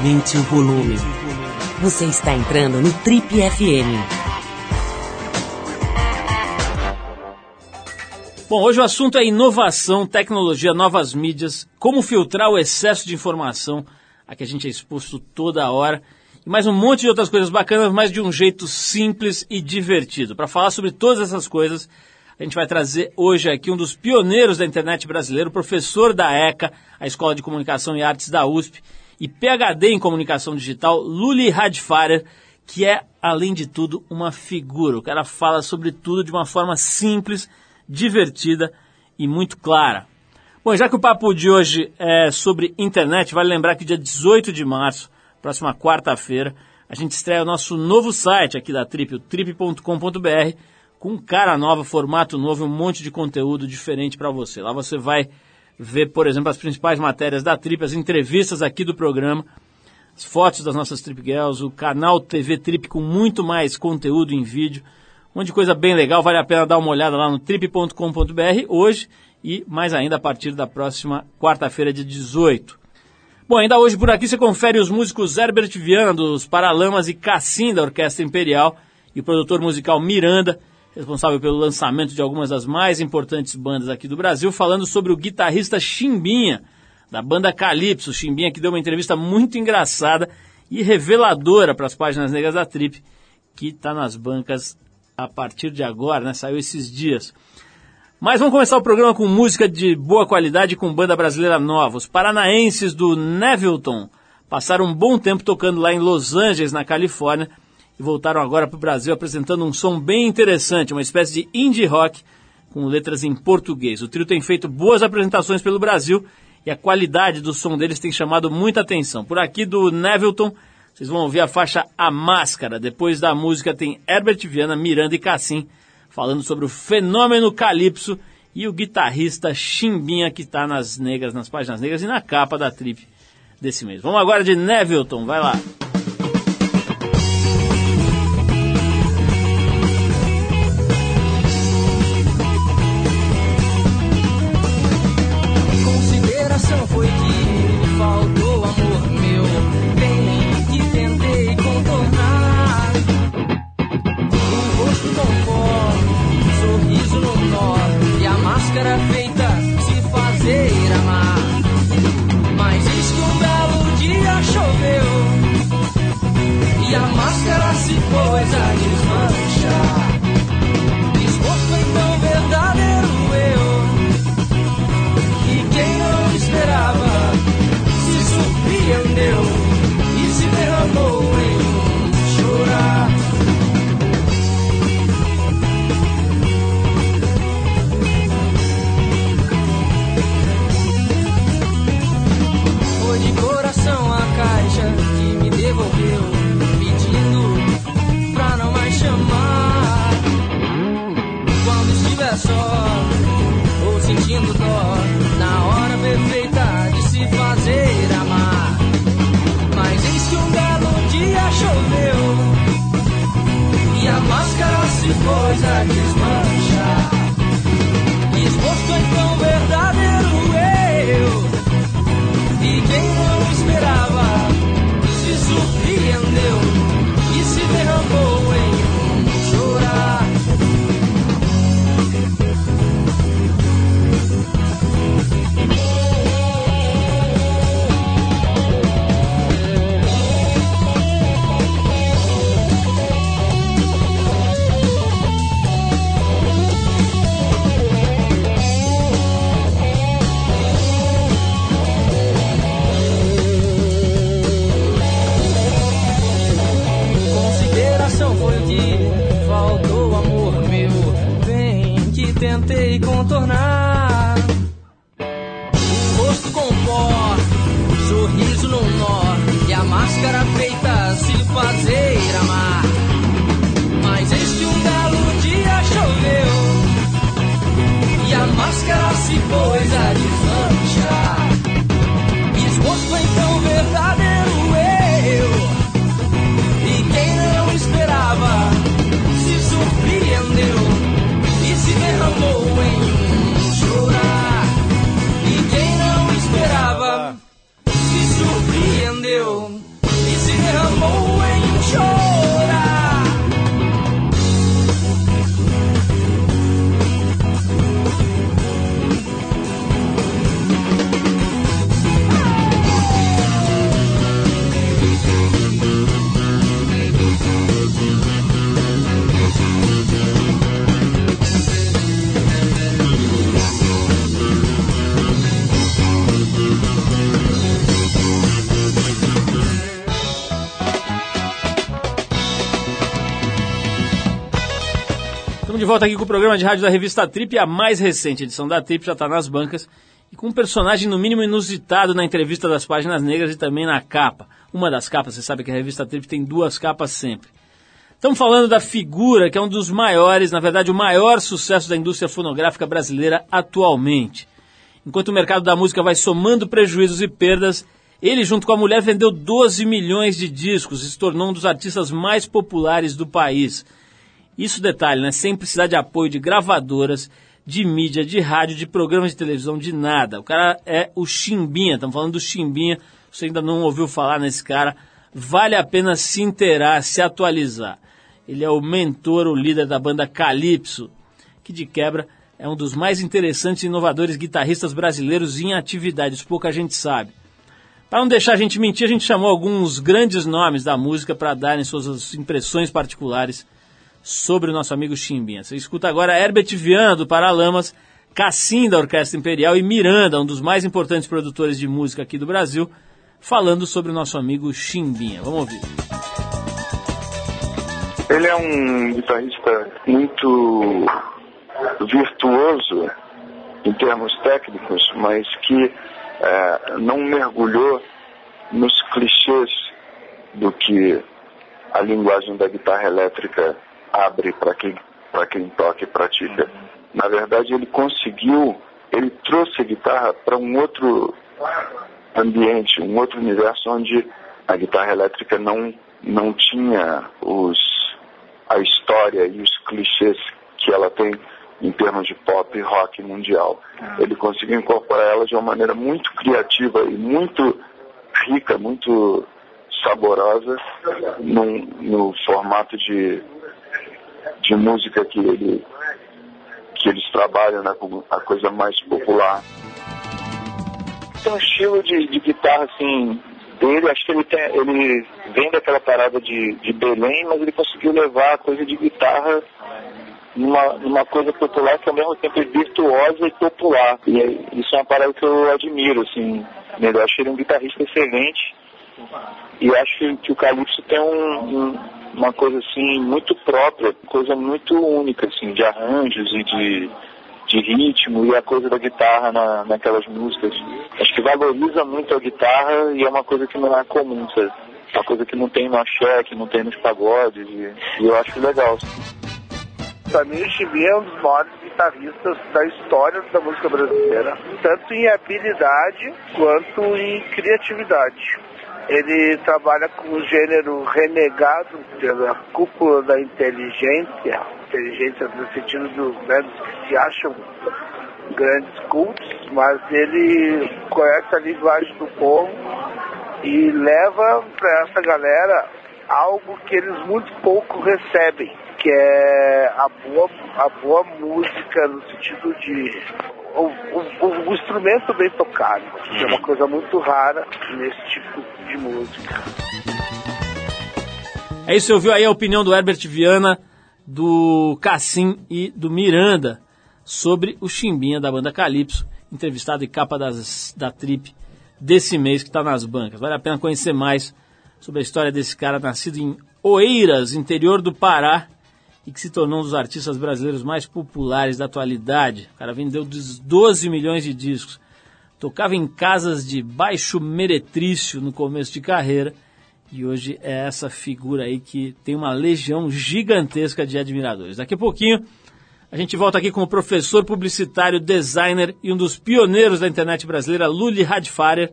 Aumente o volume. Você está entrando no Trip FM. Bom, hoje o assunto é inovação, tecnologia, novas mídias, como filtrar o excesso de informação a que a gente é exposto toda hora e mais um monte de outras coisas bacanas, mas de um jeito simples e divertido. Para falar sobre todas essas coisas, a gente vai trazer hoje aqui um dos pioneiros da internet brasileira, professor da ECA, a Escola de Comunicação e Artes da USP, e PhD em Comunicação Digital, Luli Radfarer, que é, além de tudo, uma figura. O cara fala sobre tudo de uma forma simples, divertida e muito clara. Bom, já que o papo de hoje é sobre internet, vale lembrar que dia 18 de março, próxima quarta-feira, a gente estreia o nosso novo site aqui da Trip, o trip.com.br, com cara nova, formato novo, um monte de conteúdo diferente para você. Lá você vai ver, por exemplo, as principais matérias da Trip, as entrevistas aqui do programa, as fotos das nossas Trip Girls, o canal TV Trip com muito mais conteúdo em vídeo, um monte de coisa bem legal, vale a pena dar uma olhada lá no trip.com.br hoje e mais ainda a partir da próxima quarta-feira, de 18. Bom, ainda hoje por aqui você confere os músicos Herbert Viana, dos Paralamas e Cassim, da Orquestra Imperial, e o produtor musical Miranda, responsável pelo lançamento de algumas das mais importantes bandas aqui do Brasil, falando sobre o guitarrista Chimbinha, da banda Calypso. Chimbinha que deu uma entrevista muito engraçada e reveladora para as páginas negras da Trip, que está nas bancas a partir de agora, né? Saiu esses dias. Mas vamos começar o programa com música de boa qualidade com banda brasileira nova. Os paranaenses do Nevilton passaram um bom tempo tocando lá em Los Angeles, na Califórnia, e voltaram agora para o Brasil apresentando um som bem interessante, uma espécie de indie rock com letras em português. O trio tem feito boas apresentações pelo Brasil e a qualidade do som deles tem chamado muita atenção. Por aqui do Nevilton, vocês vão ouvir a faixa A Máscara. Depois da música tem Herbert Viana, Miranda e Cassim falando sobre o fenômeno Calypso e o guitarrista Chimbinha que está nas negras, nas páginas negras e na capa da trip desse mês. Vamos agora de Nevilton, vai lá. always had his máscara feita se fazer amar. Mas este um belo dia choveu e a máscara se pôs a desmanchar. Exposto então verdadeiro eu e quem não esperava se surpreendeu e se derramou em um chorar. E quem não esperava se surpreendeu. Estamos de volta aqui com o programa de rádio da revista Trip, a mais recente edição da Trip já está nas bancas e com um personagem no mínimo inusitado na entrevista das páginas negras e também na capa. Uma das capas, você sabe que a revista Trip tem duas capas sempre. Estamos falando da figura que é um dos maiores, na verdade o maior sucesso da indústria fonográfica brasileira atualmente. Enquanto o mercado da música vai somando prejuízos e perdas, ele, junto com a mulher, vendeu 12 milhões de discos e se tornou um dos artistas mais populares do país. Isso detalhe, né? Sem precisar de apoio de gravadoras, de mídia, de rádio, de programas de televisão, de nada. O cara é o Chimbinha, estamos falando do Chimbinha. Você ainda não ouviu falar nesse cara, vale a pena se inteirar, se atualizar. Ele é o mentor, o líder da banda Calypso, que de quebra é um dos mais interessantes e inovadores guitarristas brasileiros em atividades, pouca gente sabe. Para não deixar a gente mentir, a gente chamou alguns grandes nomes da música para darem suas impressões particulares sobre o nosso amigo Chimbinha. Você escuta agora Herbert Viana, do Paralamas, Cassim, da Orquestra Imperial, e Miranda, um dos mais importantes produtores de música aqui do Brasil, falando sobre o nosso amigo Chimbinha. Vamos ouvir. Ele é um guitarrista muito virtuoso em termos técnicos, mas que é, não mergulhou nos clichês do que a linguagem da guitarra elétrica abre para quem, quem toca e pratica. Na verdade, ele conseguiu, ele trouxe a guitarra para um outro ambiente, um outro universo onde a guitarra elétrica não, não tinha os, a história e os clichês que ela tem em termos de pop e rock mundial. Ele conseguiu incorporar ela de uma maneira muito criativa e muito rica, muito saborosa, num, no formato de de música que, ele, que eles trabalham, né, com a coisa mais popular. Tem um estilo de, de guitarra assim dele, acho que ele, tem, ele vem daquela parada de, de Belém, mas ele conseguiu levar a coisa de guitarra numa, numa coisa popular que ao mesmo tempo é virtuosa e popular. E é, isso é uma parada que eu admiro, assim. Eu acho ele um guitarrista excelente. E acho que o Calypso tem um, um uma coisa assim muito própria, coisa muito única assim, de arranjos e de, de ritmo e a coisa da guitarra na, naquelas músicas. Acho que valoriza muito a guitarra e é uma coisa que não é comum, sabe? Uma coisa que não tem no axé, que não tem nos pagodes e, e eu acho legal. Para mim, o Chibi é um dos maiores guitarristas da história da música brasileira, tanto em habilidade quanto em criatividade. Ele trabalha com o gênero renegado pela cúpula da inteligência, inteligência no sentido do, né, dos que se acham grandes cultos, mas ele conhece a linguagem do povo e leva para essa galera algo que eles muito pouco recebem, que é a boa, a boa música no sentido de o, o, o, instrumento bem tocado, que é uma coisa muito rara nesse tipo de música. É isso, ouviu aí a opinião do Herbert Viana, do Cassim e do Miranda sobre o Chimbinha da banda Calypso, entrevistado em capa das, da Trip desse mês que está nas bancas. Vale a pena conhecer mais sobre a história desse cara nascido em Oeiras, interior do Pará, e que se tornou um dos artistas brasileiros mais populares da atualidade. O cara vendeu 12 milhões de discos. Tocava em casas de baixo meretrício no começo de carreira e hoje é essa figura aí que tem uma legião gigantesca de admiradores. Daqui a pouquinho a gente volta aqui com o professor publicitário, designer e um dos pioneiros da internet brasileira, Luli Radfarer,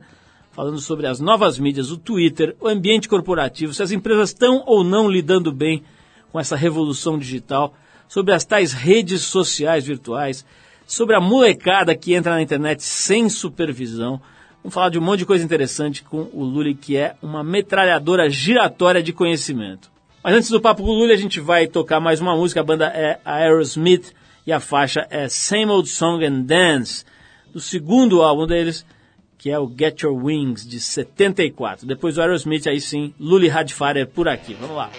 falando sobre as novas mídias, o Twitter, o ambiente corporativo, se as empresas estão ou não lidando bem com essa revolução digital, sobre as tais redes sociais virtuais, sobre a molecada que entra na internet sem supervisão. Vamos falar de um monte de coisa interessante com o Lully, que é uma metralhadora giratória de conhecimento. Mas antes do papo com o Lully, a gente vai tocar mais uma música. A banda é Aerosmith e a faixa é Same Old Song and Dance, do segundo álbum deles, que é o Get Your Wings, de 74. Depois do Aerosmith, aí sim, Lully Radfarer por aqui. Vamos lá.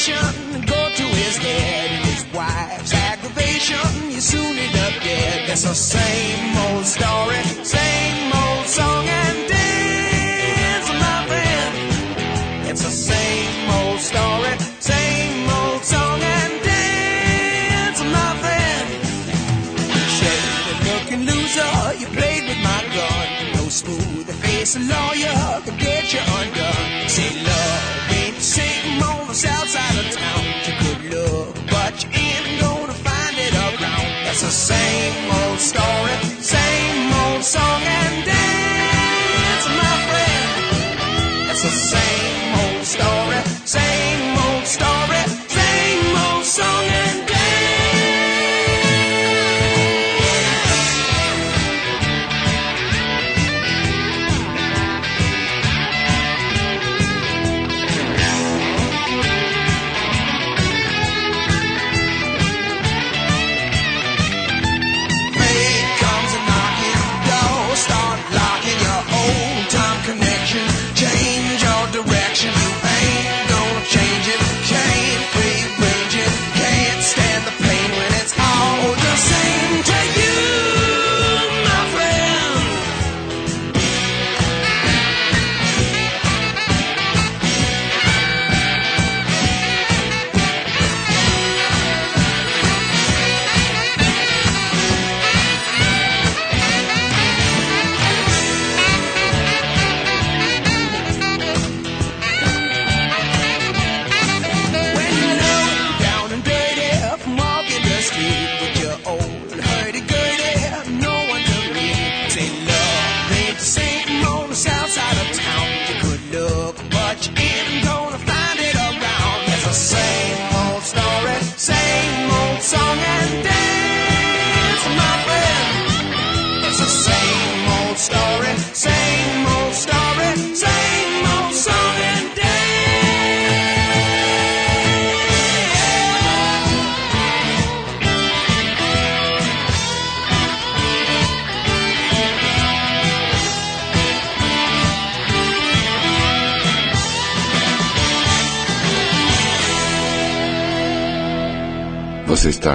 Frustration go to his head. His wife's aggravation, you soon end up dead. It's the same old story, same old song and dance, my friend. It's the same old story, same old song and dance, my friend. Shady looking loser, you played with my gun. No smooth face lawyer could get you undone. Same old story,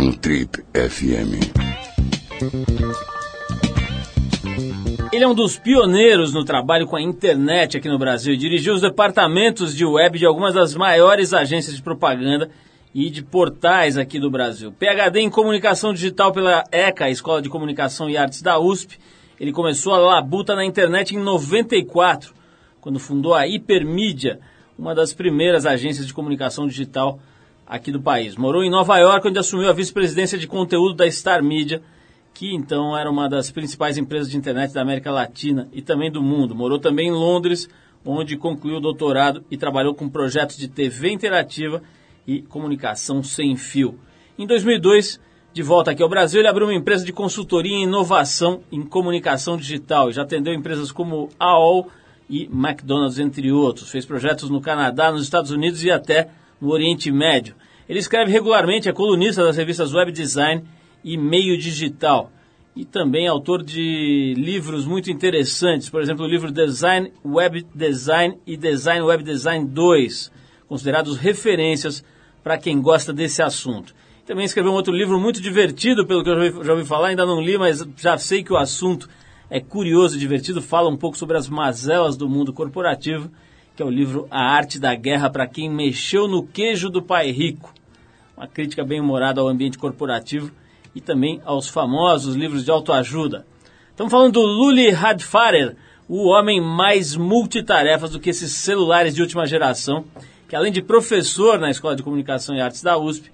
no Trip FM. Ele é um dos pioneiros no trabalho com a internet aqui no Brasil e dirigiu os departamentos de web de algumas das maiores agências de propaganda e de portais aqui do Brasil. PhD em Comunicação Digital pela ECA, Escola de Comunicação e Artes da USP. Ele começou a labuta na internet em 94, quando fundou a Hipermídia, uma das primeiras agências de comunicação digital aqui do país. Morou em Nova York, onde assumiu a vice-presidência de conteúdo da Star Media, que então era uma das principais empresas de internet da América Latina e também do mundo. Morou também em Londres, onde concluiu o doutorado e trabalhou com projetos de TV interativa e comunicação sem fio. Em 2002, de volta aqui ao Brasil, ele abriu uma empresa de consultoria em inovação em comunicação digital. Já atendeu empresas como AOL e McDonald's, entre outros. Fez projetos no Canadá, nos Estados Unidos e até no Oriente Médio. Ele escreve regularmente, é colunista das revistas Web Design e Meio Digital. E também é autor de livros muito interessantes, por exemplo, o livro Design Web Design e Design Web Design 2, considerados referências para quem gosta desse assunto. Também escreveu um outro livro muito divertido, pelo que eu já ouvi, já ouvi falar, ainda não li, mas já sei que o assunto é curioso e divertido, fala um pouco sobre as mazelas do mundo corporativo, que é o livro A Arte da Guerra para quem mexeu no queijo do pai rico. Uma crítica bem humorada ao ambiente corporativo e também aos famosos livros de autoajuda. Estamos falando do Luli Hadfarer, o homem mais multitarefas do que esses celulares de última geração, que além de professor na Escola de Comunicação e Artes da USP,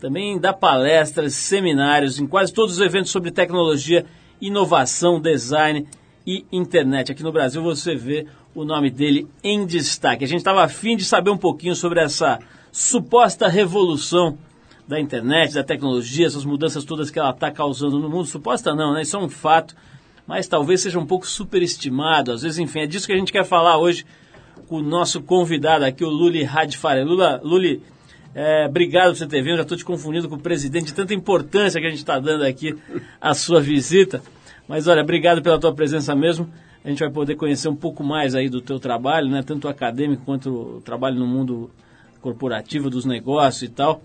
também dá palestras, seminários em quase todos os eventos sobre tecnologia, inovação, design e internet. Aqui no Brasil você vê o nome dele em destaque. A gente estava afim de saber um pouquinho sobre essa suposta revolução da internet, da tecnologia, essas mudanças todas que ela está causando no mundo. Suposta não, né? Isso é um fato, mas talvez seja um pouco superestimado. Às vezes, enfim, é disso que a gente quer falar hoje com o nosso convidado aqui, o Luli Radfare. Lula, Luli, é, obrigado por você ter vindo. Já estou te confundindo com o presidente, de tanta importância que a gente está dando aqui à sua visita. Mas olha, obrigado pela tua presença mesmo. A gente vai poder conhecer um pouco mais aí do teu trabalho, né? Tanto acadêmico quanto o trabalho no mundo corporativa, dos negócios e tal.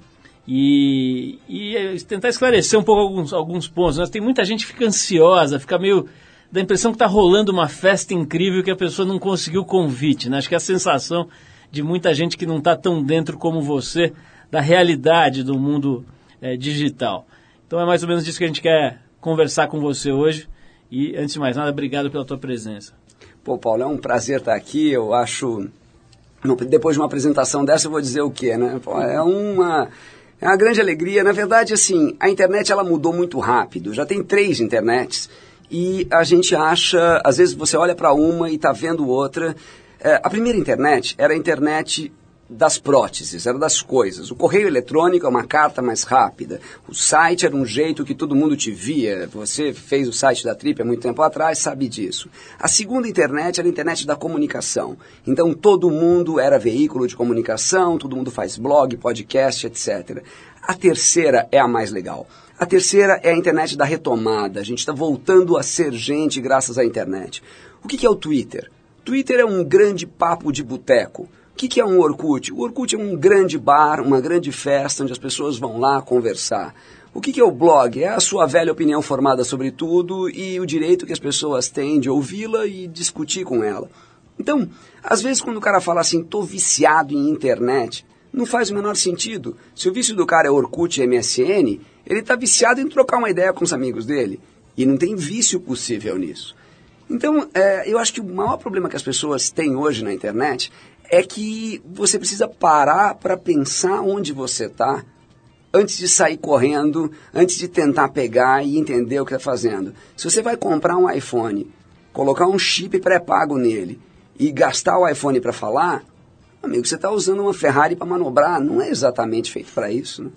E, e é, tentar esclarecer um pouco alguns, alguns pontos. Mas tem muita gente que fica ansiosa, fica meio. dá a impressão que está rolando uma festa incrível que a pessoa não conseguiu o convite. Né? Acho que é a sensação de muita gente que não está tão dentro como você da realidade do mundo é, digital. Então é mais ou menos disso que a gente quer conversar com você hoje. E, antes de mais nada, obrigado pela tua presença. Pô, Paulo, é um prazer estar aqui. Eu acho. Depois de uma apresentação dessa, eu vou dizer o quê, né? Pô, é uma. É uma grande alegria. Na verdade, assim, a internet ela mudou muito rápido. Já tem três internets e a gente acha, às vezes você olha para uma e está vendo outra. É, a primeira internet era a internet das próteses, era das coisas. O correio eletrônico é uma carta mais rápida. O site era um jeito que todo mundo te via. Você fez o site da Trip há muito tempo atrás, sabe disso. A segunda internet era a internet da comunicação. Então todo mundo era veículo de comunicação, todo mundo faz blog, podcast, etc. A terceira é a mais legal. A terceira é a internet da retomada. A gente está voltando a ser gente graças à internet. O que, é o Twitter? Twitter é um grande papo de boteco que, que é um Orkut? O Orkut é um grande bar, uma grande festa onde as pessoas vão lá conversar. O que, que é o blog? É a sua velha opinião formada sobre tudo e o direito que as pessoas têm de ouvi-la e discutir com ela. Então, às vezes quando o cara fala assim, tô viciado em internet, não faz o menor sentido. Se o vício do cara é Orkut e MSN, ele está viciado em trocar uma ideia com os amigos dele. E não tem vício possível nisso. Então, é, eu acho que o maior problema que as pessoas têm hoje na internet é que você precisa parar para pensar onde você está antes de sair correndo, antes de tentar pegar e entender o que está fazendo. Se você vai comprar um iPhone, colocar um chip pré-pago nele e gastar o iPhone para falar, amigo, você está usando uma Ferrari para manobrar, não é exatamente feito para isso. Né?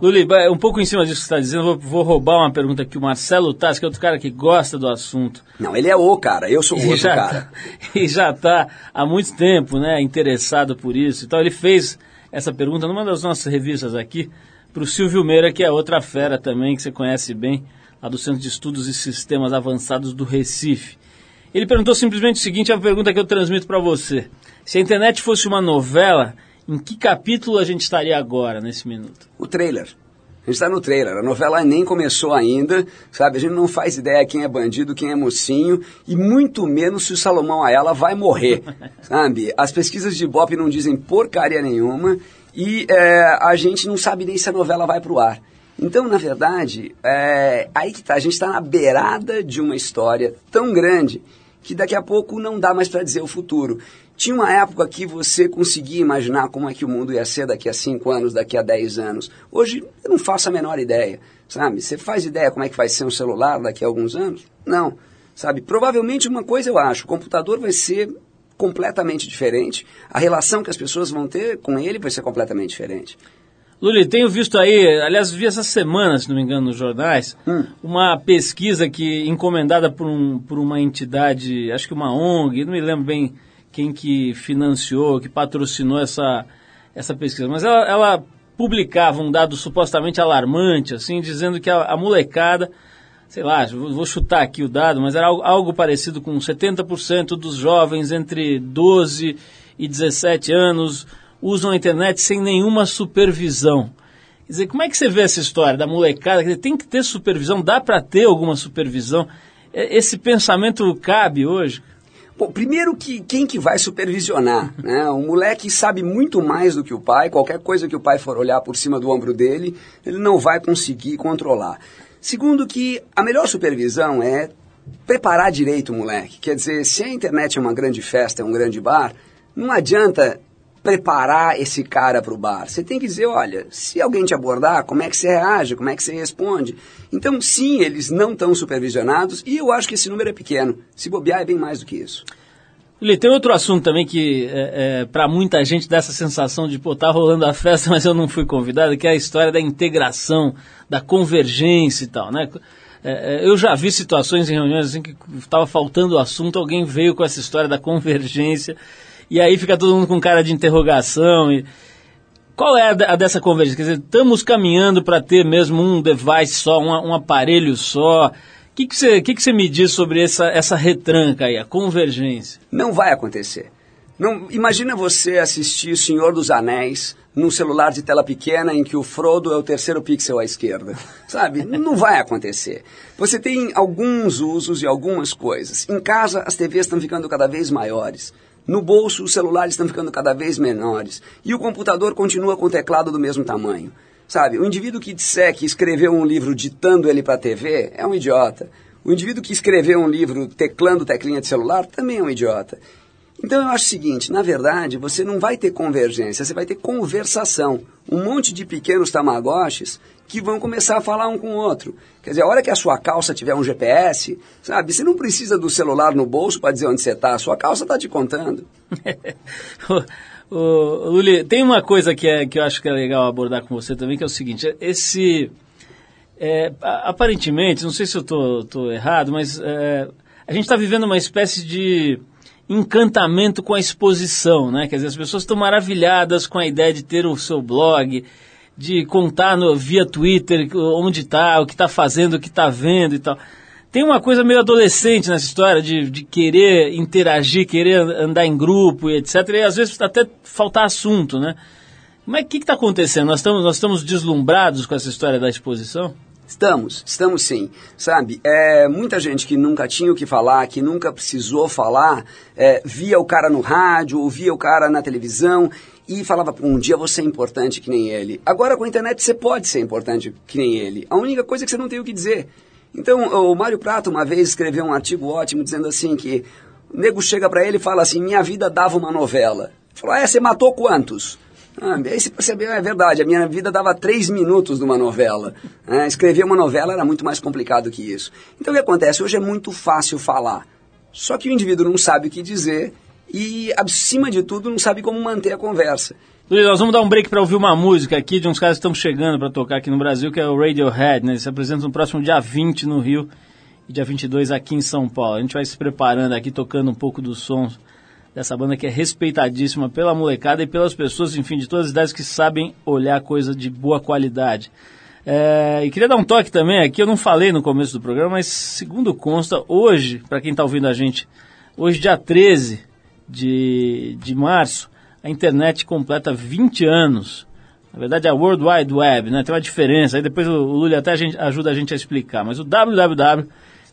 Luli, um pouco em cima disso que você está dizendo, vou, vou, roubar uma pergunta aqui. O Marcelo Tassi, que é outro cara que gosta do assunto. Não, ele é o cara, eu sou o outro cara. Tá, e já está há muito tempo né, interessado por isso. Então ele fez essa pergunta numa das nossas revistas aqui para o Silvio Meira, que é outra fera também, que você conhece bem, lá do Centro de Estudos e Sistemas Avançados do Recife. Ele perguntou simplesmente o seguinte, é a pergunta que eu transmito para você. Se a internet fosse uma novela em que capítulo a gente estaria agora, nesse minuto? O trailer. A gente está no trailer. A novela nem começou ainda, sabe? A gente não faz ideia quem é bandido, quem é mocinho, e muito menos se o Salomão Ayala vai morrer, sabe? As pesquisas de Ibope não dizem porcaria nenhuma, e é, a gente não sabe nem se a novela vai para o ar. Então, na verdade, é, aí que tá, a gente está na beirada de uma história tão grande que daqui a pouco não dá mais para dizer o futuro. Tinha uma época que você conseguia imaginar como é que o mundo ia ser daqui a 5 anos, daqui a 10 anos. Hoje eu não faço a menor ideia, sabe? Você faz ideia como é que vai ser um celular daqui a alguns anos? Não, sabe? Provavelmente uma coisa eu acho, o computador vai ser completamente diferente, a relação que as pessoas vão ter com ele vai ser completamente diferente. Luli, tenho visto aí, aliás, vi essa semana, se não me engano, nos jornais, hum. uma pesquisa que encomendada por, um, por uma entidade, acho que uma ONG, não me lembro bem quem que financiou, que patrocinou essa, essa pesquisa, mas ela, ela publicava um dado supostamente alarmante, assim, dizendo que a, a molecada, sei lá, vou chutar aqui o dado, mas era algo, algo parecido com 70% dos jovens entre 12 e 17 anos usam a internet sem nenhuma supervisão. Quer dizer, como é que você vê essa história da molecada? Dizer, tem que ter supervisão, dá para ter alguma supervisão? Esse pensamento cabe hoje? Primeiro que quem que vai supervisionar? Né? O moleque sabe muito mais do que o pai, qualquer coisa que o pai for olhar por cima do ombro dele, ele não vai conseguir controlar. Segundo que a melhor supervisão é preparar direito o moleque. Quer dizer, se a internet é uma grande festa, é um grande bar, não adianta preparar esse cara para o bar. Você tem que dizer, olha, se alguém te abordar, como é que você reage, como é que você responde. Então, sim, eles não estão supervisionados e eu acho que esse número é pequeno. Se bobear, é bem mais do que isso. Lili, tem outro assunto também que, é, é, para muita gente, dá essa sensação de, pô, tá rolando a festa, mas eu não fui convidado, que é a história da integração, da convergência e tal, né? É, é eu já vi situações em reuniões assim que estava faltando o assunto, alguém veio com essa história da convergência e aí fica todo mundo com cara de interrogação. E... Qual é a, dessa convergência? Quer dizer, estamos caminhando para ter mesmo um device só, um, um aparelho só. O que, você, que, que você me diz sobre essa, essa retranca aí, a convergência? Não vai acontecer. Não, imagina você assistir Senhor dos Anéis num celular de tela pequena em que o Frodo é o terceiro pixel à esquerda. Sabe? Não vai acontecer. Você tem alguns usos e algumas coisas. Em casa, as TVs estão ficando cada vez maiores. No bolso, os celulares estão ficando cada vez menores. E o computador continua com o teclado do mesmo tamanho. Sabe? O indivíduo que disser que escreveu um livro ditando ele para a TV é um idiota. O indivíduo que escreveu um livro teclando teclinha de celular também é um idiota. Então eu acho o seguinte, na verdade, você não vai ter convergência, você vai ter conversação. Um monte de pequenos tamagotchis que vão começar a falar um com o outro. Quer dizer, a hora que a sua calça tiver um GPS, sabe, você não precisa do celular no bolso para dizer onde você está, a sua calça está te contando. Luli, tem uma coisa que, é, que eu acho que é legal abordar com você também, que é o seguinte, esse... É, aparentemente, não sei se eu estou errado, mas é, a gente está vivendo uma espécie de encantamento com a exposição, né? Quer dizer, as pessoas estão maravilhadas com a ideia de ter o seu blog, de contar no, via Twitter onde está, o que está fazendo, o que está vendo e tal. Tem uma coisa meio adolescente nessa história de, de querer interagir, querer andar em grupo e etc. E às vezes até faltar assunto, né? Mas o que está acontecendo? Nós estamos, nós estamos deslumbrados com essa história da exposição? Estamos, estamos sim. Sabe, é, muita gente que nunca tinha o que falar, que nunca precisou falar, é, via o cara no rádio, ou via o cara na televisão e falava, um dia você é importante que nem ele. Agora com a internet você pode ser importante que nem ele. A única coisa é que você não tem o que dizer. Então, o Mário Prato uma vez escreveu um artigo ótimo dizendo assim que o nego chega para ele e fala assim, minha vida dava uma novela. Falou, é, você matou quantos? Ah, aí se percebeu, é verdade, a minha vida dava três minutos de uma novela. É, escrever uma novela era muito mais complicado que isso. Então o que acontece? Hoje é muito fácil falar. Só que o indivíduo não sabe o que dizer e, acima de tudo, não sabe como manter a conversa. Luiz, nós vamos dar um break para ouvir uma música aqui de uns caras que estão chegando para tocar aqui no Brasil, que é o Radiohead. Né? Eles se apresentam no próximo dia 20 no Rio e dia 22 aqui em São Paulo. A gente vai se preparando aqui, tocando um pouco dos sons dessa banda que é respeitadíssima pela molecada e pelas pessoas, enfim, de todas as idades que sabem olhar coisa de boa qualidade. É, e queria dar um toque também aqui, eu não falei no começo do programa, mas segundo consta, hoje, para quem está ouvindo a gente, hoje dia 13 de, de março, a internet completa 20 anos. Na verdade é a World Wide Web, né? Tem uma diferença, aí depois o, o Lully até a gente, ajuda a gente a explicar, mas o www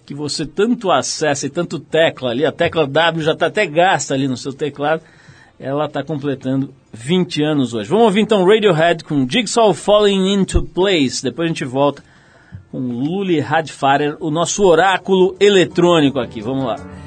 que você tanto acessa e tanto tecla ali, a tecla W já está até gasta ali no seu teclado, ela está completando 20 anos hoje. Vamos ouvir então Radiohead com Jigsaw Falling Into Place. Depois a gente volta com Luli Radfarer, o nosso oráculo eletrônico aqui. Vamos lá.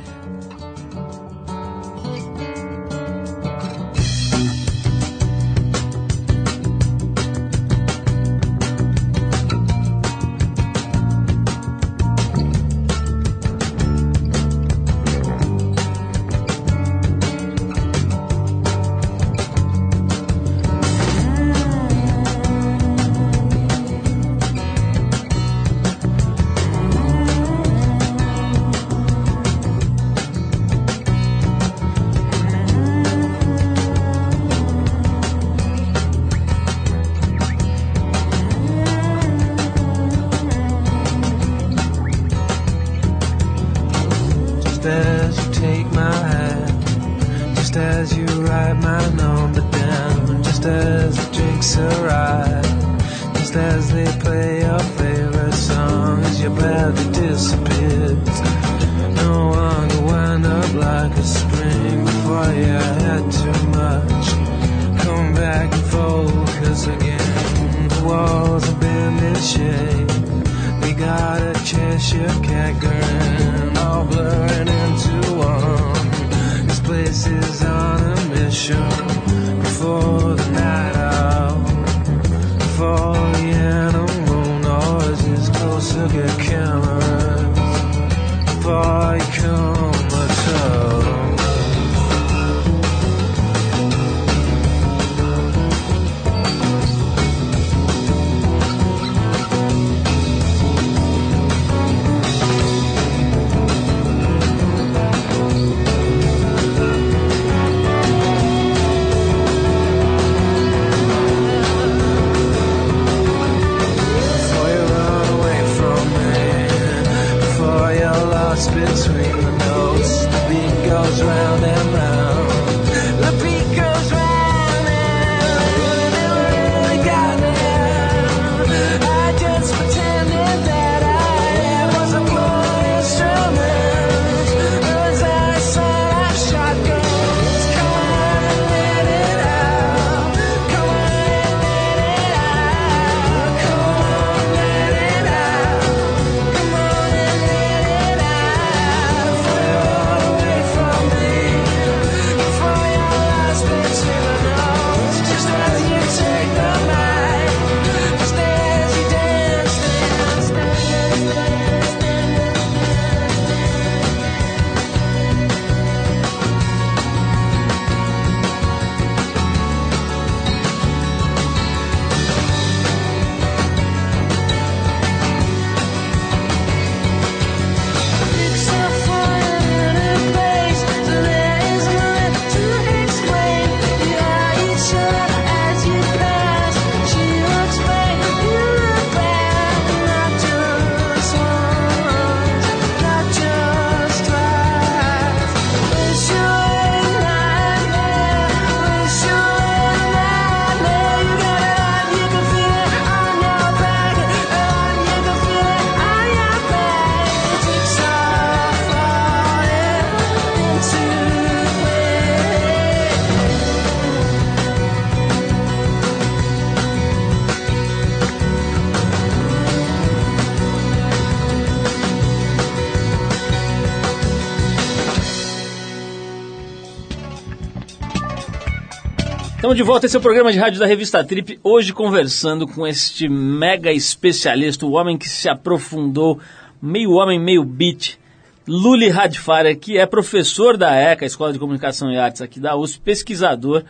De volta, esse é o programa de rádio da revista Trip, hoje conversando com este mega especialista, o homem que se aprofundou, meio homem, meio beat, Luli Radfara, que é professor da ECA, Escola de Comunicação e Artes aqui da USP, pesquisador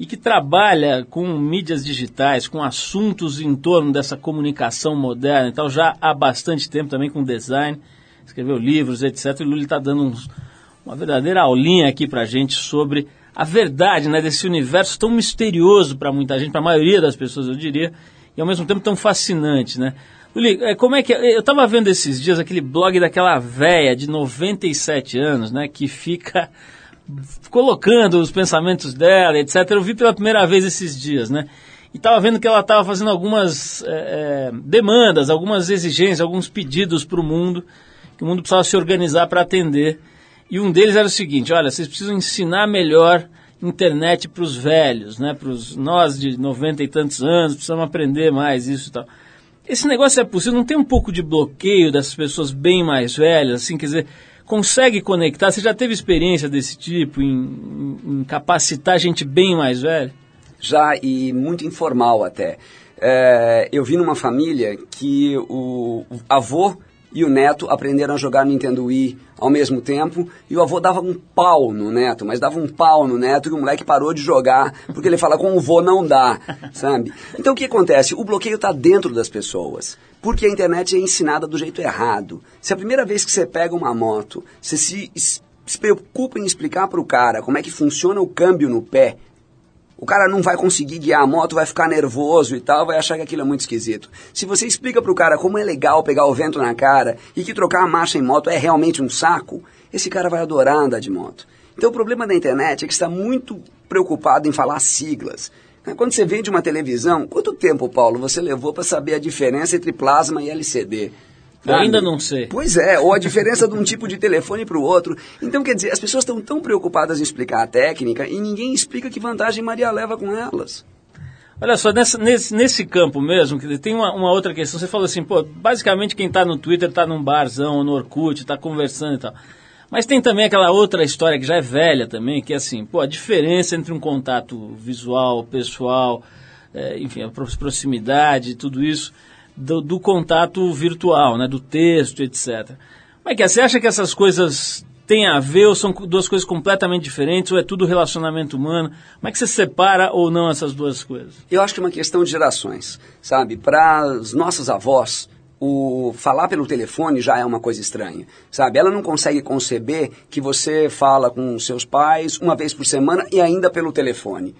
e que trabalha com mídias digitais, com assuntos em torno dessa comunicação moderna e tal, já há bastante tempo também com design, escreveu livros, etc. E Luli está dando uns, uma verdadeira aulinha aqui pra gente sobre a verdade né, desse universo tão misterioso para muita gente, para a maioria das pessoas, eu diria, e ao mesmo tempo tão fascinante, né? Luli, é, como é que é? eu estava vendo esses dias aquele blog daquela véia de 97 anos, né, que fica colocando os pensamentos dela, etc. Eu vi pela primeira vez esses dias, né? E estava vendo que ela estava fazendo algumas é, é, demandas, algumas exigências, alguns pedidos para o mundo, que o mundo precisava se organizar para atender. E um deles era o seguinte: olha, vocês precisam ensinar melhor internet para os velhos, né? Para nós de 90 e tantos anos, precisamos aprender mais isso e tal. Esse negócio é possível? Não tem um pouco de bloqueio dessas pessoas bem mais velhas, assim, quer dizer, consegue conectar? Você já teve experiência desse tipo, em, em, capacitar gente bem mais velha? Já, e muito informal até. É, eu vi numa família que o avô e o neto aprenderam a jogar Nintendo Wii ao mesmo tempo, e o avô dava um pau no neto, mas dava um pau no neto e o moleque parou de jogar, porque ele fala com o vô não dá, sabe? Então o que acontece? O bloqueio está dentro das pessoas, porque a internet é ensinada do jeito errado. Se a primeira vez que você pega uma moto, você se, se preocupa em explicar para o cara como é que funciona o câmbio no pé, o cara não vai conseguir guiar a moto, vai ficar nervoso e tal, vai achar que aquilo é muito esquisito. Se você explica pro cara como é legal pegar o vento na cara e que trocar a marcha em moto é realmente um saco, esse cara vai adorar andar de moto. Então o problema da internet é que está muito preocupado em falar siglas. Quando você vende uma televisão, quanto tempo, Paulo, você levou para saber a diferença entre plasma e LCD? Ainda não sei. Pois é, ou a diferença de um tipo de telefone para o outro. Então, quer dizer, as pessoas estão tão preocupadas em explicar a técnica e ninguém explica que vantagem Maria leva com elas. Olha só, nessa, nesse, nesse campo mesmo, tem uma, uma, outra questão. Você falou assim, pô, basicamente quem está no Twitter está num barzão, no Orkut, está conversando e tal. Mas tem também aquela outra história que já é velha também, que é assim, pô, a diferença entre um contato visual, pessoal, é, enfim, a proximidade, tudo isso do, do, contato virtual, né, do texto, etc. Como é que é? Você acha que essas coisas têm a ver ou são duas coisas completamente diferentes ou é tudo relacionamento humano? Como é que você separa ou não essas duas coisas? Eu acho que é uma questão de gerações, sabe? Para os nossos avós, o falar pelo telefone já é uma coisa estranha, sabe? Ela não consegue conceber que você fala com seus pais uma vez por semana e ainda pelo telefone.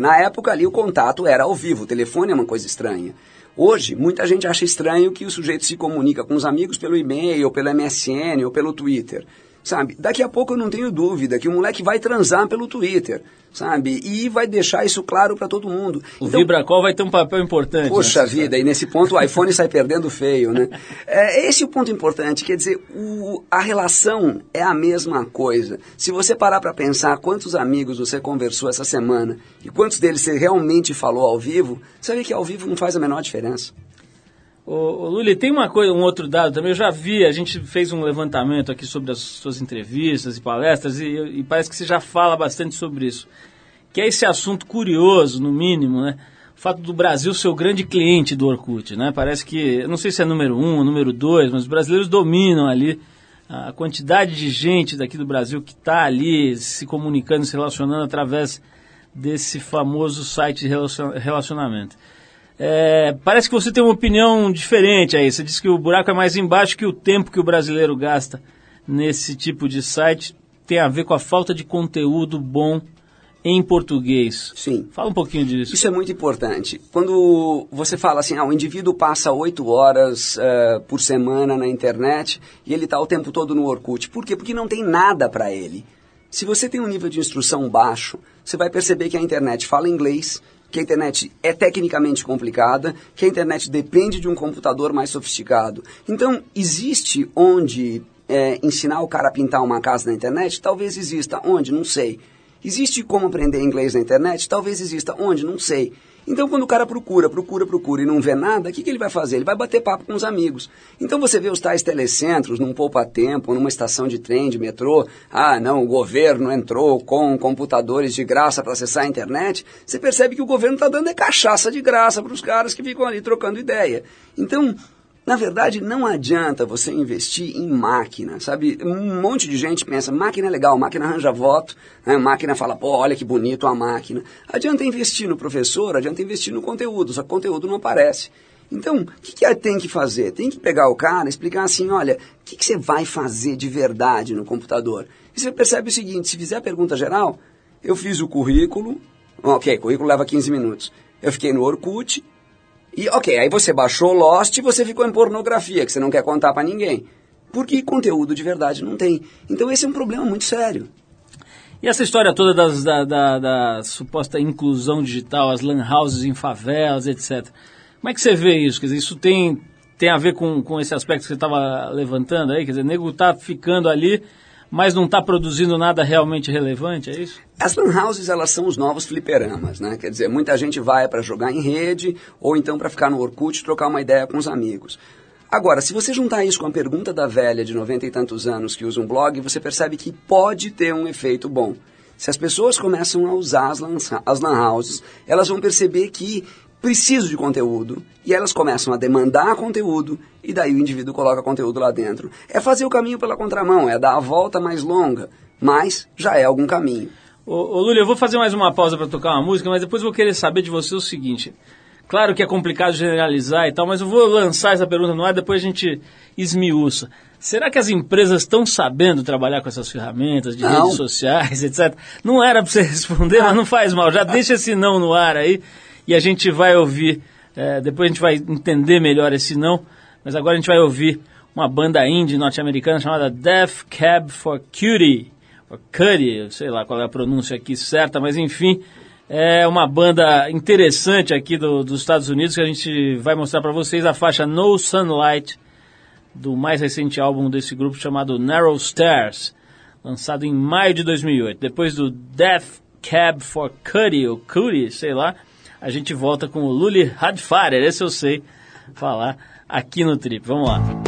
Na época ali o contato era ao vivo, o telefone é uma coisa estranha. Hoje, muita gente acha estranho que o sujeito se comunica com os amigos pelo e-mail, ou pelo MSN, ou pelo Twitter. Sabe? Daqui a pouco eu não tenho dúvida que o moleque vai transar pelo Twitter, sabe? E vai deixar isso claro para todo mundo. O então, Vibracol vai ter um papel importante. Poxa vida, e nesse ponto o iPhone sai perdendo feio, né? É, esse é o ponto importante, quer dizer, o, a relação é a mesma coisa. Se você parar para pensar quantos amigos você conversou essa semana e quantos deles você realmente falou ao vivo, você vê que ao vivo não faz a menor diferença. Ô, Luli, tem uma coisa, um outro dado também, eu já vi, a gente fez um levantamento aqui sobre as suas entrevistas e palestras e, e, parece que você já fala bastante sobre isso. Que é esse assunto curioso, no mínimo, né? O fato do Brasil ser o grande cliente do Orkut, né? Parece que, não sei se é número um, número dois, mas os brasileiros dominam ali a quantidade de gente daqui do Brasil que está ali se comunicando, se relacionando através desse famoso site de relacionamento. É, parece que você tem uma opinião diferente aí. Você disse que o buraco é mais embaixo que o tempo que o brasileiro gasta nesse tipo de site tem a ver com a falta de conteúdo bom em português. Sim. Fala um pouquinho disso. Isso é muito importante. Quando você fala assim, ah, o indivíduo passa oito horas uh, por semana na internet e ele está o tempo todo no Orkut. Por quê? Porque não tem nada para ele. Se você tem um nível de instrução baixo, você vai perceber que a internet fala inglês, que a internet é tecnicamente complicada, que a internet depende de um computador mais sofisticado. Então, existe onde é, ensinar o cara a pintar uma casa na internet? Talvez exista. Onde? Não sei. Existe como aprender inglês na internet? Talvez exista. Onde? Não sei. Então, quando o cara procura, procura, procura e não vê nada, o que, que ele vai fazer? Ele vai bater papo com os amigos. Então, você vê os tais telecentros num poupa-tempo, numa estação de trem, de metrô. Ah, não, o governo entrou com computadores de graça para acessar a internet. Você percebe que o governo está dando é cachaça de graça para os caras que ficam ali trocando ideia. Então, na verdade, não adianta você investir em máquina, sabe? Um monte de gente pensa, máquina é legal, máquina arranja voto, né? máquina fala, pô, olha que bonito a máquina. Adianta investir no professor, adianta investir no conteúdo, só que conteúdo não aparece. Então, o que, que tem que fazer? Tem que pegar o cara e explicar assim, olha, o que, que você vai fazer de verdade no computador? E você percebe o seguinte, se fizer a pergunta geral, eu fiz o currículo, ok, currículo leva 15 minutos. Eu fiquei no Orkut, e ok, aí você baixou Lost e você ficou em pornografia, que você não quer contar para ninguém. Porque conteúdo de verdade não tem. Então esse é um problema muito sério. E essa história toda das, da, da, da suposta inclusão digital, as lan houses em favelas, etc. Como é que você vê isso? Quer dizer, isso tem, tem a ver com, com esse aspecto que você estava levantando aí? Quer dizer, nego tá ficando ali mas não está produzindo nada realmente relevante, é isso? As lan houses, elas são os novos fliperamas, né? Quer dizer, muita gente vai para jogar em rede ou então para ficar no Orkut e trocar uma ideia com os amigos. Agora, se você juntar isso com a pergunta da velha de 90 e tantos anos que usa um blog, você percebe que pode ter um efeito bom. Se as pessoas começam a usar as lan, as lan houses, elas vão perceber que preciso de conteúdo e elas começam a demandar conteúdo e daí o indivíduo coloca conteúdo lá dentro. É fazer o caminho pela contramão, é dar a volta mais longa, mas já é algum caminho. Ô, ô Lúlia, eu vou fazer mais uma pausa para tocar uma música, mas depois vou querer saber de você o seguinte. Claro que é complicado generalizar e tal, mas eu vou lançar essa pergunta no ar, depois a gente esmiuça. Será que as empresas estão sabendo trabalhar com essas ferramentas de Não. redes sociais, etc? Não era para você responder, mas não faz mal. Já deixa esse não no ar aí e a gente vai ouvir. é, depois a gente vai entender melhor esse não, mas agora a gente vai ouvir uma banda indie norte-americana chamada Death Cab for Cutie, or Cutie, sei lá qual é a pronúncia aqui certa, mas enfim, é uma banda interessante aqui do- dos Estados Unidos que a gente vai mostrar para vocês a faixa No Sunlight do mais recente álbum desse grupo chamado Narrow Stairs, lançado em maio de 2008. Depois do Death Cab for Cutie, ou Cutie, sei lá, a gente volta com o Luli Hadfarer, esse eu sei falar, aqui no Trip. Vamos lá.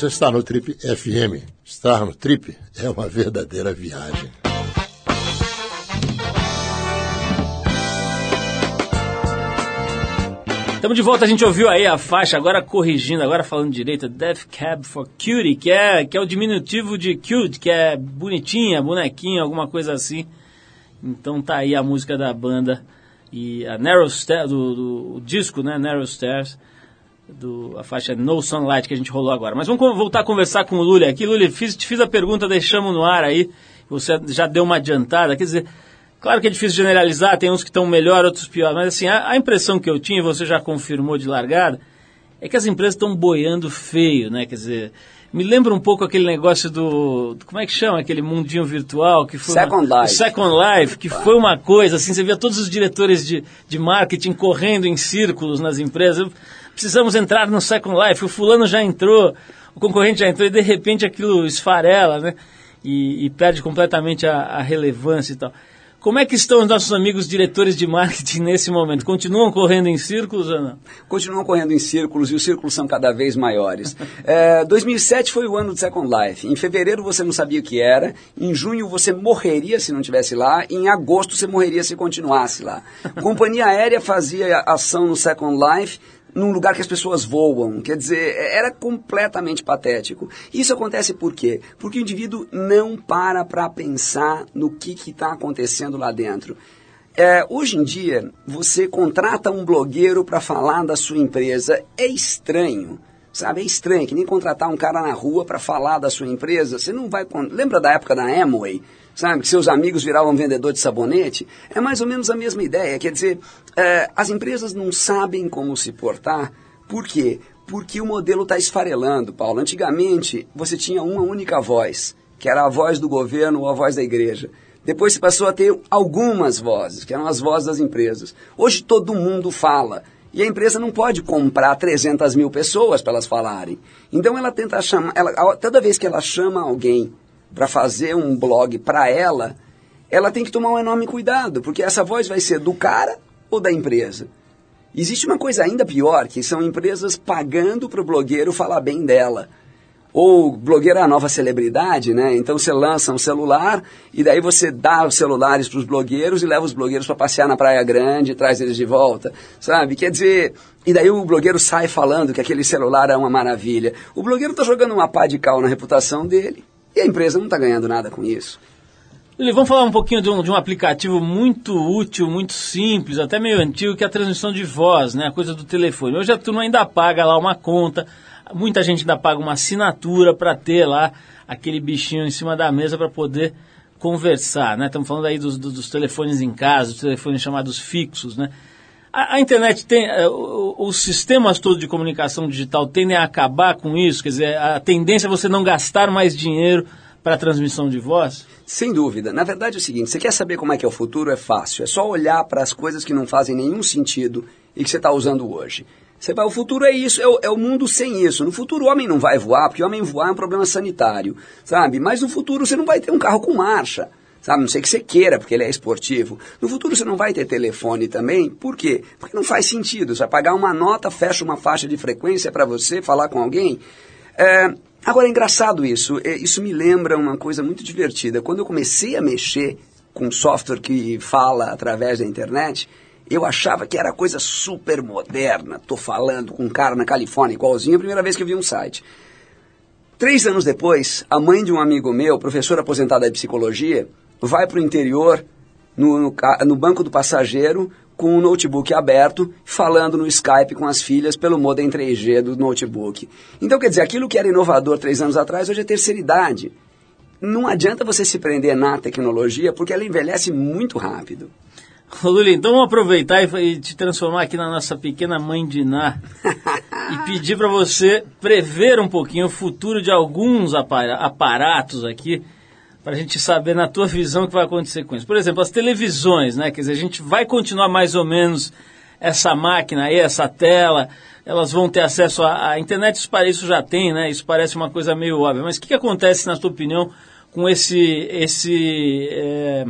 Você está no Trip FM. Estar no Trip é uma verdadeira viagem. Estamos de volta, a gente ouviu aí a faixa, agora corrigindo, agora falando direito, Death Cab for Cutie, que é, que é o diminutivo de cute, que é bonitinha, bonequinha, alguma coisa assim. Então tá aí a música da banda e a Narrow Stairs, do, do disco, né, Narrow Stairs, do, a faixa No Sunlight que a gente rolou agora. Mas vamos voltar a conversar com o Lully aqui. Lully, fiz, te fiz a pergunta, deixamos no ar aí, você já deu uma adiantada, quer dizer, claro que é difícil generalizar, tem uns que estão melhor, outros pior, mas assim, a, a impressão que eu tinha, e você já confirmou de largada, é que as empresas estão boiando feio, né? Quer dizer, me lembra um pouco aquele negócio do. do- Como é que chama? Aquele mundinho virtual que foi. Second uma, Life. Second Life, que foi uma coisa, assim, você via todos os diretores de, de marketing correndo em círculos nas empresas. Precisamos entrar no Second Life, o fulano já entrou, o concorrente já entrou, e de repente aquilo esfarela, né? E, e perde completamente a, a relevância e tal. Como é que estão os nossos amigos diretores de marketing nesse momento? Continuam correndo em círculos ou não? continuam correndo em círculos e os círculos são cada vez maiores. É, 2007 foi o ano do Second Life. Em fevereiro você não sabia o que era, em junho você morreria se não tivesse lá, em agosto você morreria se continuasse lá. Companhia aérea fazia ação no Second Life num lugar que as pessoas voam. Quer dizer, era completamente patético. Isso acontece por quê? Porque o indivíduo não para para pensar no que está acontecendo lá dentro. É, hoje em dia, você contrata um blogueiro para falar da sua empresa. É estranho. Sabe, é estranho, que nem contratar um cara na rua para falar da sua empresa. Você não vai. Lembra da época da Amway? Sabe, que seus amigos viravam vendedor de sabonete? É mais ou menos a mesma ideia. Quer dizer, é, as empresas não sabem como se portar. Por quê? Porque o modelo está esfarelando, Paulo. Antigamente, você tinha uma única voz, que era a voz do governo ou a voz da igreja. Depois se passou a ter algumas vozes, que eram as vozes das empresas. Hoje todo mundo fala. E a empresa não pode comprar 300 mil pessoas para elas falarem. Então ela tenta chamar, ela, toda vez que ela chama alguém para fazer um blog para ela, ela tem que tomar um enorme cuidado, porque essa voz vai ser do cara ou da empresa. Existe uma coisa ainda pior, que são empresas pagando para o blogueiro falar bem dela. Ou blogueiro é a nova celebridade, né? Então você lança um celular e daí você dá os celulares para os blogueiros e leva os blogueiros para passear na Praia Grande e traz eles de volta, sabe? Quer dizer, e daí o blogueiro sai falando que aquele celular é uma maravilha. O blogueiro está jogando uma pá de cal na reputação dele e a empresa não está ganhando nada com isso. Lili, vamos falar um pouquinho de um, de um aplicativo muito útil, muito simples, até meio antigo, que é a transmissão de voz, né? A coisa do telefone. Hoje a turma ainda paga lá uma conta, muita gente ainda paga uma assinatura para ter lá aquele bichinho em cima da mesa para poder conversar, né? Estamos falando aí dos, dos, telefones em casa, dos telefones chamados fixos, né? A, a internet tem, o- os sistemas todos de comunicação digital tendem a acabar com isso, quer dizer, a tendência é você não gastar mais dinheiro para transmissão de voz? Sem dúvida. Na verdade é o seguinte, você quer saber como é que é o futuro? É fácil. É só olhar para as coisas que não fazem nenhum sentido e que você está usando hoje. Você vai, o futuro é isso, é o, é o mundo sem isso. No futuro o homem não vai voar, porque o homem voar é um problema sanitário, sabe? Mas no futuro você não vai ter um carro com marcha, sabe? Não sei que você queira, porque ele é esportivo. No futuro você não vai ter telefone também, por quê? Porque não faz sentido. Você vai pagar uma nota, fecha uma faixa de frequência para você falar com alguém. É, agora é engraçado isso. É, isso me lembra uma coisa muito divertida. Quando eu comecei a mexer com software que fala através da internet, eu achava que era coisa super moderna. Tô falando com um cara na Califórnia igualzinho a primeira vez que eu vi um site. Três anos depois, a mãe de um amigo meu, professora aposentada de psicologia, vai para o interior, no, no no banco do passageiro, com o notebook aberto, falando no Skype com as filhas pelo modem 3G do notebook. Então, quer dizer, aquilo que era inovador três anos atrás, hoje é terceira idade. Não adianta você se prender na tecnologia, porque ela envelhece muito rápido. Luli, então vamos aproveitar e, te transformar aqui na nossa pequena mãe de Ná e pedir para você prever um pouquinho o futuro de alguns apara- aparatos aqui, para a gente saber na tua visão o que vai acontecer com isso. Por exemplo, as televisões, né? Quer dizer, a gente vai continuar mais ou menos essa máquina aí, essa tela, elas vão ter acesso à, à internet, isso, isso já tem, né? Isso parece uma coisa meio óbvia. Mas o que, que acontece, na tua opinião, com esse, esse é,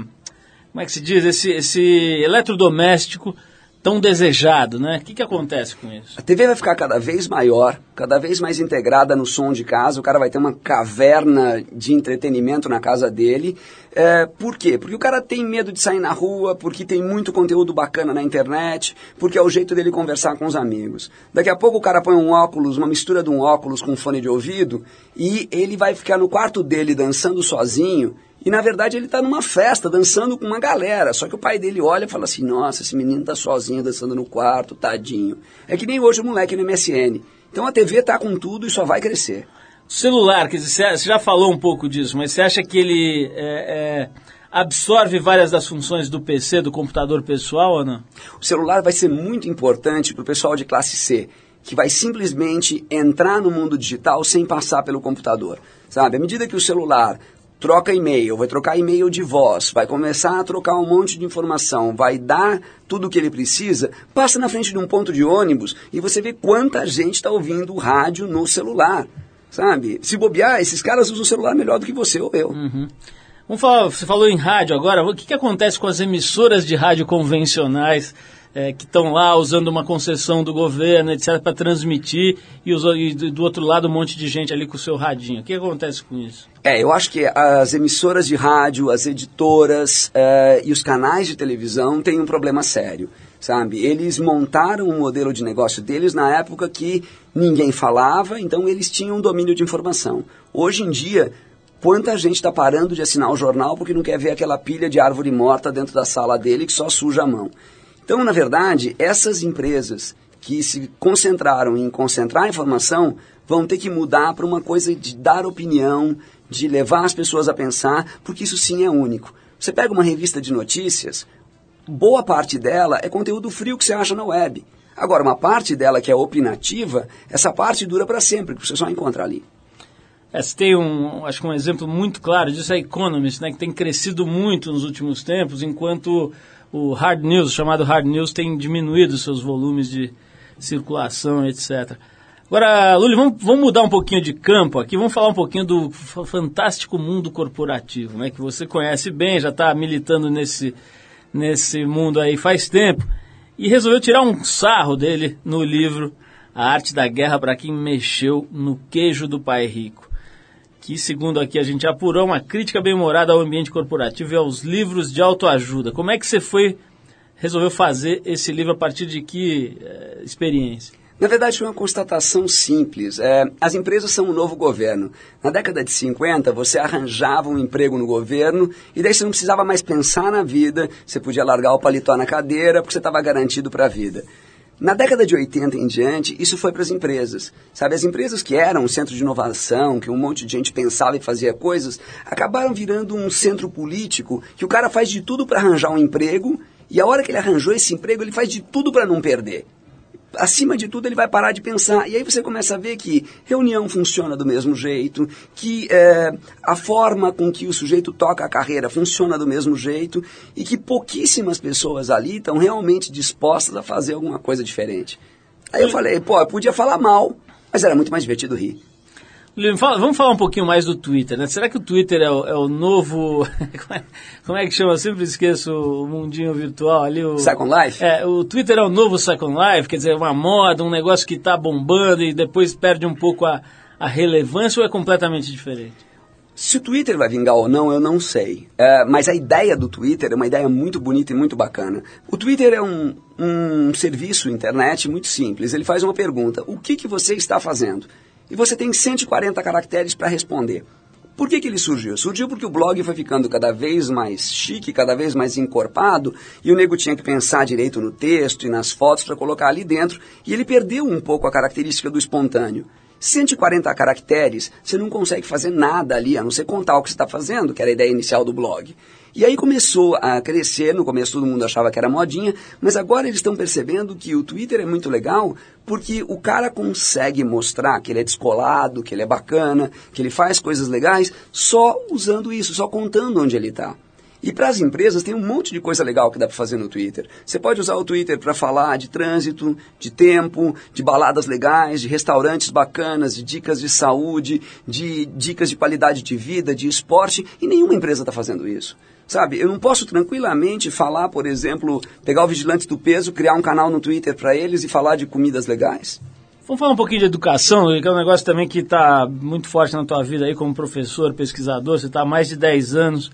como é que se diz, esse, esse eletrodoméstico tão desejado, né? O que, que acontece com isso? A TV vai ficar cada vez maior, cada vez mais integrada no som de casa. O cara vai ter uma caverna de entretenimento na casa dele. É, por quê? Porque o cara tem medo de sair na rua, porque tem muito conteúdo bacana na internet, porque é o jeito dele conversar com os amigos. Daqui a pouco o cara põe um óculos, uma mistura de um óculos com um fone de ouvido, e ele vai ficar no quarto dele dançando sozinho e na verdade ele está numa festa, dançando com uma galera. Só que o pai dele olha e fala assim: Nossa, esse menino está sozinho dançando no quarto, tadinho. É que nem hoje o moleque no MSN. Então a TV está com tudo e só vai crescer. Celular, quer dizer, você já falou um pouco disso, mas você acha que ele é, é, absorve várias das funções do PC, do computador pessoal ou não? O celular vai ser muito importante para o pessoal de classe C, que vai simplesmente entrar no mundo digital sem passar pelo computador. Sabe, à medida que o celular troca e-mail, vai trocar e-mail de voz, vai começar a trocar um monte de informação, vai dar tudo o que ele precisa, passa na frente de um ponto de ônibus e você vê quanta gente está ouvindo rádio no celular, sabe? Se bobear, esses caras usam o celular melhor do que você ou eu. Uhum. Vamos falar, você falou em rádio agora, o que, que acontece com as emissoras de rádio convencionais? É, que estão lá usando uma concessão do governo, etc., para transmitir, e, os, e, do outro lado um monte de gente ali com o seu radinho. O que acontece com isso? É, eu acho que as emissoras de rádio, as editoras é, e os canais de televisão têm um problema sério. Sabe? Eles montaram um modelo de negócio deles na época que ninguém falava, então eles tinham um domínio de informação. Hoje em dia, quanta gente está parando de assinar o jornal porque não quer ver aquela pilha de árvore morta dentro da sala dele que só suja a mão. Então, na verdade, essas empresas que se concentraram em concentrar informação vão ter que mudar para uma coisa de dar opinião, de levar as pessoas a pensar, porque isso sim é único. Você pega uma revista de notícias, boa parte dela é conteúdo frio que você acha na web. Agora, uma parte dela que é opinativa, essa parte dura para sempre, que você só encontra ali. É, você tem um, acho que um exemplo muito claro disso é a Economist, né, que tem crescido muito nos últimos tempos, enquanto o hard news, chamado hard news, tem diminuído seus volumes de circulação, etc. Agora, Luli, vamos, vamos, mudar um pouquinho de campo aqui, vamos falar um pouquinho do fantástico mundo corporativo, né, que você conhece bem, já está militando nesse, nesse mundo aí faz tempo, e resolveu tirar um sarro dele no livro A Arte da Guerra para quem mexeu no queijo do pai rico que, segundo aqui a gente apurou, uma crítica bem-humorada ao ambiente corporativo e aos livros de autoajuda. Como é que você foi, resolveu fazer esse livro a partir de que é, experiência? Na verdade, foi uma constatação simples. É, as empresas são um novo governo. Na década de 50, você arranjava um emprego no governo e daí você não precisava mais pensar na vida, você podia largar o paletó na cadeira porque você estava garantido para a vida. Na década de 80 em diante, isso foi para as empresas. Sabe, as empresas que eram um centro de inovação, que um monte de gente pensava e fazia coisas, acabaram virando um centro político que o cara faz de tudo para arranjar um emprego e a hora que ele arranjou esse emprego, ele faz de tudo para não perder acima de tudo, ele vai parar de pensar. E aí você começa a ver que reunião funciona do mesmo jeito, que é, a forma com que o sujeito toca a carreira funciona do mesmo jeito e que pouquíssimas pessoas ali estão realmente dispostas a fazer alguma coisa diferente. Aí eu falei, pô, eu podia falar mal, mas era muito mais divertido rir. Vamos falar um pouquinho mais do Twitter, né? Será que o Twitter é o, é o novo. Como é que chama? Eu sempre esqueço o mundinho virtual ali. O, Second Life? É, o Twitter é o novo Second Life, quer dizer, uma moda, um negócio que está bombando e depois perde um pouco a, a relevância ou é completamente diferente? Se o Twitter vai vingar ou não, eu não sei. É, mas a ideia do Twitter é uma ideia muito bonita e muito bacana. O Twitter é um, um serviço internet muito simples. Ele faz uma pergunta: o que, que você está fazendo? E você tem 140 caracteres para responder. Por que, que ele surgiu? Surgiu porque o blog foi ficando cada vez mais chique, cada vez mais encorpado, e o nego tinha que pensar direito no texto e nas fotos para colocar ali dentro, e ele perdeu um pouco a característica do espontâneo. 140 caracteres, você não consegue fazer nada ali, a não ser contar o que você está fazendo, que era a ideia inicial do blog. E aí começou a crescer, no começo todo mundo achava que era modinha, mas agora eles estão percebendo que o Twitter é muito legal porque o cara consegue mostrar que ele é descolado, que ele é bacana, que ele faz coisas legais, só usando isso, só contando onde ele está. E para as empresas tem um monte de coisa legal que dá para fazer no Twitter. Você pode usar o Twitter para falar de trânsito, de tempo, de baladas legais, de restaurantes bacanas, de dicas de saúde, de dicas de qualidade de vida, de esporte, e nenhuma empresa está fazendo isso. Sabe, eu não posso tranquilamente falar, por exemplo, pegar o vigilante do peso, criar um canal no Twitter para eles e falar de comidas legais? Vamos falar um pouquinho de educação, que é um negócio também que está muito forte na tua vida aí como professor, pesquisador. Você está há mais de 10 anos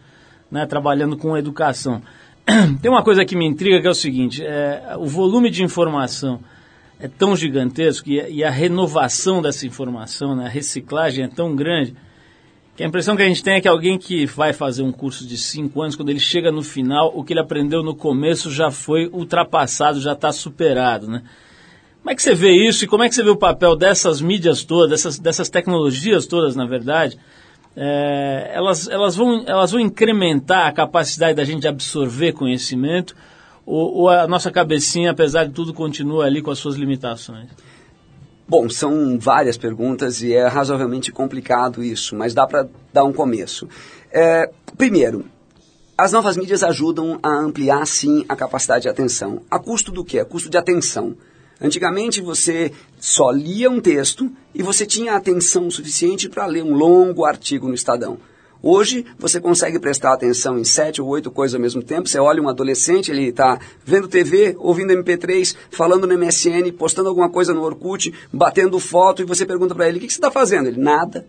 né, trabalhando com educação. Tem uma coisa que me intriga que é o seguinte: é, o volume de informação é tão gigantesco e, e a renovação dessa informação, né, a reciclagem é tão grande que a impressão que a gente tem é que alguém que vai fazer um curso de cinco anos, quando ele chega no final, o que ele aprendeu no começo já foi ultrapassado, já está superado, né? Como é que você vê isso e como é que você vê o papel dessas mídias todas, dessas, dessas tecnologias todas, na verdade? É, elas, elas, vão, elas vão incrementar a capacidade da gente absorver conhecimento ou, ou a nossa cabecinha, apesar de tudo, continua ali com as suas limitações? Bom, são várias perguntas e é razoavelmente complicado isso, mas dá para dar um começo. É, primeiro, as novas mídias ajudam a ampliar, sim, a capacidade de atenção. A custo do quê? A custo de atenção. Antigamente você só lia um texto e você tinha atenção suficiente para ler um longo artigo no Estadão. Hoje você consegue prestar atenção em sete ou oito coisas ao mesmo tempo. Você olha um adolescente, ele está vendo TV, ouvindo MP3, falando no MSN, postando alguma coisa no Orkut, batendo foto e você pergunta para ele: o que, que você está fazendo? Ele: nada.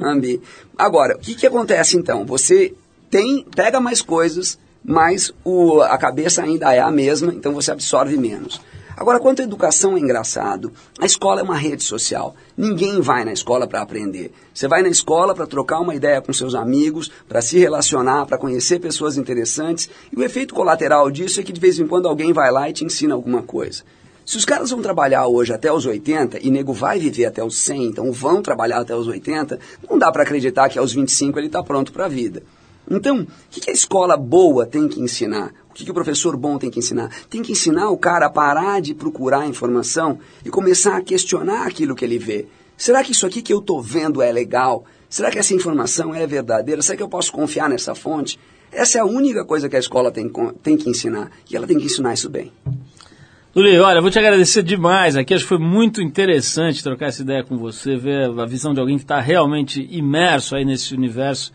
Ambi. Agora, o que, que acontece então? Você tem pega mais coisas, mas o, a cabeça ainda é a mesma, então você absorve menos. Agora, quanto à educação é engraçado, a escola é uma rede social. Ninguém vai na escola para aprender. Você vai na escola para trocar uma ideia com seus amigos, para se relacionar, para conhecer pessoas interessantes. E o efeito colateral disso é que de vez em quando alguém vai lá e te ensina alguma coisa. Se os caras vão trabalhar hoje até os 80 e nego vai viver até os 100, então vão trabalhar até os 80, não dá para acreditar que aos 25 ele está pronto para a vida. Então, o que a escola boa tem que ensinar? O que o professor bom tem que ensinar? Tem que ensinar o cara a parar de procurar informação e começar a questionar aquilo que ele vê. Será que isso aqui que eu estou vendo é legal? Será que essa informação é verdadeira? Será que eu posso confiar nessa fonte? Essa é a única coisa que a escola tem, tem que ensinar. E ela tem que ensinar isso bem. Luli, olha, vou te agradecer demais aqui. Acho que foi muito interessante trocar essa ideia com você, ver a visão de alguém que está realmente imerso aí nesse universo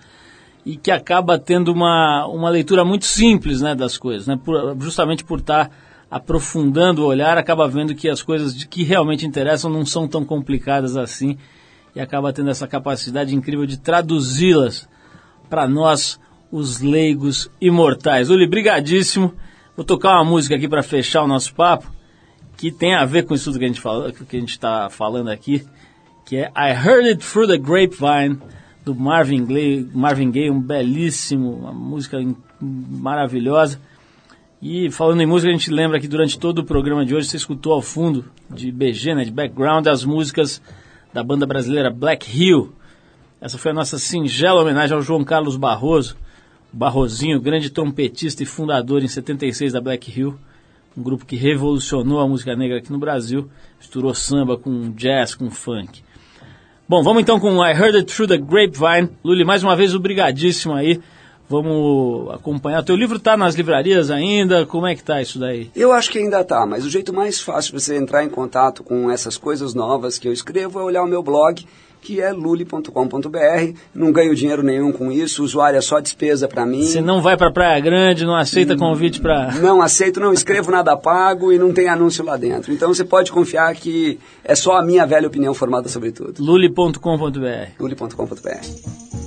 e que acaba tendo uma, uma leitura muito simples né, das coisas, né? Por, justamente por estar tá aprofundando o olhar, acaba vendo que as coisas que realmente interessam não são tão complicadas assim e acaba tendo essa capacidade incrível de traduzi-las para nós, os leigos imortais. Uli, brigadíssimo. Vou tocar uma música aqui para fechar o nosso papo, que tem a ver com isso tudo que a gente fala, que a gente está falando aqui, que é I Heard It Through the Grapevine, do Marvin Gaye, Marvin Gaye, um belíssimo, uma música maravilhosa. E falando em música, a gente lembra que durante todo o programa de hoje você escutou ao fundo, de BG, né, de background, as músicas da banda brasileira Black Hill. Essa foi a nossa singela homenagem ao João Carlos Barroso, Barrozinho, grande trompetista e fundador em 76 da Black Hill, um grupo que revolucionou a música negra aqui no Brasil, misturou samba com jazz, com funk. Bom, vamos então com I Heard It Through the Grapevine. Luli, mais uma vez, obrigadíssimo aí. Vamos acompanhar. O teu livro está nas livrarias ainda? Como é que tá isso daí? Eu acho que ainda tá, mas o jeito mais fácil de você entrar em contato com essas coisas novas que eu escrevo é olhar o meu blog, que é luli.com.br. Não ganho dinheiro nenhum com isso, o usuário é só despesa para mim. Você não vai para Praia Grande, não aceita hum, convite para. Não aceito, não escrevo nada pago e não tem anúncio lá dentro. Então você pode confiar que é só a minha velha opinião formada sobre tudo. luli.com.br. luli.com.br.